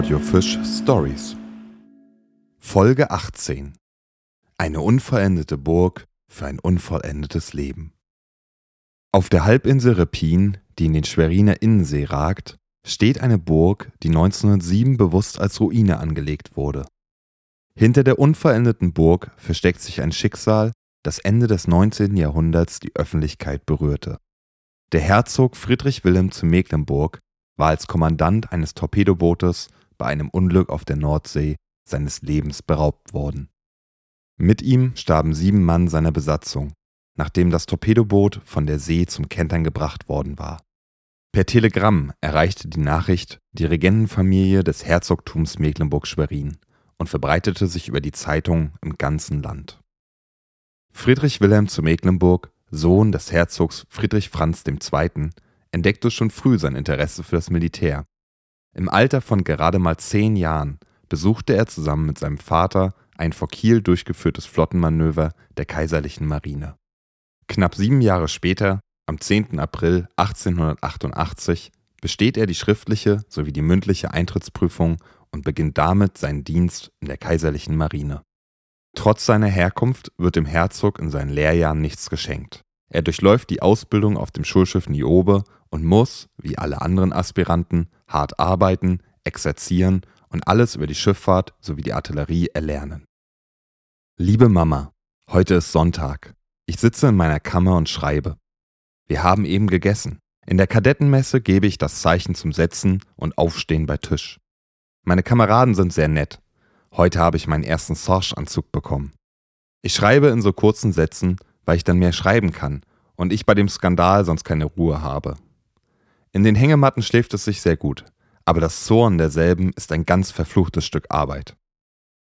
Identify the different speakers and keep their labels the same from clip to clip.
Speaker 1: Audiofisch Stories. Folge 18. Eine unvollendete Burg für ein unvollendetes Leben. Auf der Halbinsel Repin, die in den Schweriner Innensee ragt, steht eine Burg, die 1907 bewusst als Ruine angelegt wurde. Hinter der unvollendeten Burg versteckt sich ein Schicksal, das Ende des 19. Jahrhunderts die Öffentlichkeit berührte. Der Herzog Friedrich Wilhelm zu Mecklenburg war als Kommandant eines Torpedobootes bei einem Unglück auf der Nordsee seines Lebens beraubt worden. Mit ihm starben sieben Mann seiner Besatzung, nachdem das Torpedoboot von der See zum Kentern gebracht worden war. Per Telegramm erreichte die Nachricht die Regentenfamilie des Herzogtums Mecklenburg-Schwerin und verbreitete sich über die Zeitung im ganzen Land. Friedrich Wilhelm zu Mecklenburg, Sohn des Herzogs Friedrich Franz II., entdeckte schon früh sein Interesse für das Militär. Im Alter von gerade mal zehn Jahren besuchte er zusammen mit seinem Vater ein vor Kiel durchgeführtes Flottenmanöver der Kaiserlichen Marine. Knapp sieben Jahre später, am 10. April 1888, besteht er die schriftliche sowie die mündliche Eintrittsprüfung und beginnt damit seinen Dienst in der Kaiserlichen Marine. Trotz seiner Herkunft wird dem Herzog in seinen Lehrjahren nichts geschenkt. Er durchläuft die Ausbildung auf dem Schulschiff Niobe und muss, wie alle anderen Aspiranten, hart arbeiten, exerzieren und alles über die Schifffahrt sowie die Artillerie erlernen. Liebe Mama, heute ist Sonntag. Ich sitze in meiner Kammer und schreibe. Wir haben eben gegessen. In der Kadettenmesse gebe ich das Zeichen zum Setzen und Aufstehen bei Tisch. Meine Kameraden sind sehr nett. Heute habe ich meinen ersten Sarge-Anzug bekommen. Ich schreibe in so kurzen Sätzen, weil ich dann mehr schreiben kann und ich bei dem Skandal sonst keine Ruhe habe. In den Hängematten schläft es sich sehr gut, aber das Zorn derselben ist ein ganz verfluchtes Stück Arbeit.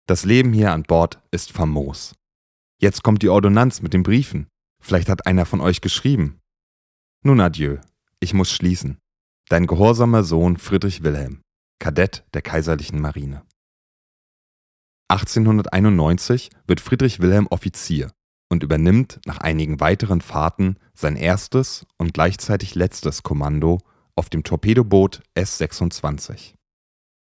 Speaker 1: Das Leben hier an Bord ist famos. Jetzt kommt die Ordonnanz mit den Briefen. Vielleicht hat einer von euch geschrieben. Nun adieu, ich muss schließen. Dein gehorsamer Sohn Friedrich Wilhelm. Kadett der Kaiserlichen Marine. 1891 wird Friedrich Wilhelm Offizier und übernimmt nach einigen weiteren Fahrten sein erstes und gleichzeitig letztes Kommando auf dem Torpedoboot S-26.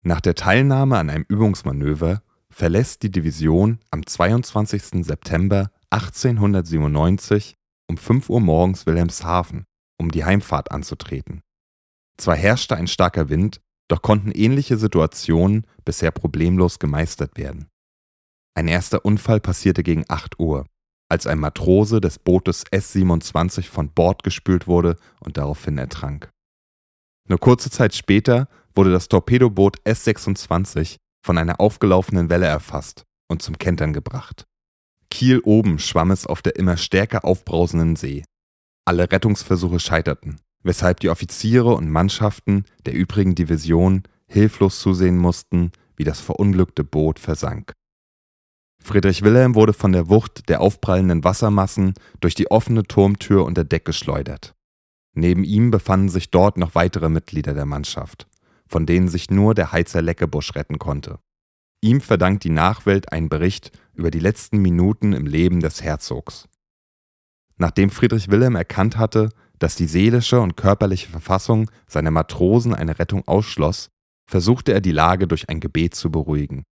Speaker 1: Nach der Teilnahme an einem Übungsmanöver verlässt die Division am 22. September 1897 um 5 Uhr morgens Wilhelmshaven, um die Heimfahrt anzutreten. Zwar herrschte ein starker Wind, doch konnten ähnliche Situationen bisher problemlos gemeistert werden. Ein erster Unfall passierte gegen 8 Uhr, als ein Matrose des Bootes S-27 von Bord gespült wurde und daraufhin ertrank. Nur kurze Zeit später wurde das Torpedoboot S-26 von einer aufgelaufenen Welle erfasst und zum Kentern gebracht. Kiel oben schwamm es auf der immer stärker aufbrausenden See. Alle Rettungsversuche scheiterten weshalb die Offiziere und Mannschaften der übrigen Division hilflos zusehen mussten, wie das verunglückte Boot versank. Friedrich Wilhelm wurde von der Wucht der aufprallenden Wassermassen durch die offene Turmtür unter Deck geschleudert. Neben ihm befanden sich dort noch weitere Mitglieder der Mannschaft, von denen sich nur der Heizer Leckebusch retten konnte. Ihm verdankt die Nachwelt einen Bericht über die letzten Minuten im Leben des Herzogs. Nachdem Friedrich Wilhelm erkannt hatte, dass die seelische und körperliche Verfassung seiner Matrosen eine Rettung ausschloss, versuchte er die Lage durch ein Gebet zu beruhigen.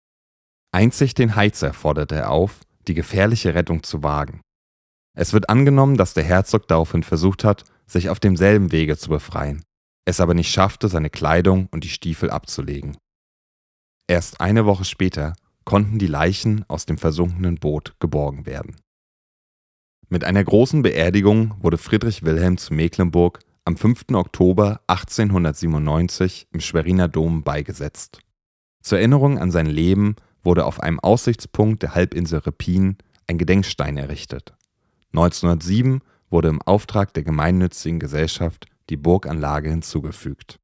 Speaker 1: Einzig den Heizer forderte er auf, die gefährliche Rettung zu wagen. Es wird angenommen, dass der Herzog daraufhin versucht hat, sich auf demselben Wege zu befreien, es aber nicht schaffte, seine Kleidung und die Stiefel abzulegen. Erst eine Woche später konnten die Leichen aus dem versunkenen Boot geborgen werden. Mit einer großen Beerdigung wurde Friedrich Wilhelm zu Mecklenburg am 5. Oktober 1897 im Schweriner Dom beigesetzt. Zur Erinnerung an sein Leben wurde auf einem Aussichtspunkt der Halbinsel Repin ein Gedenkstein errichtet. 1907 wurde im Auftrag der gemeinnützigen Gesellschaft die Burganlage hinzugefügt.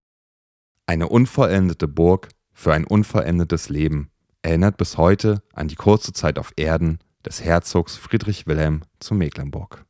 Speaker 1: Eine unvollendete Burg für ein unvollendetes Leben erinnert bis heute an die kurze Zeit auf Erden des Herzogs Friedrich Wilhelm zu Mecklenburg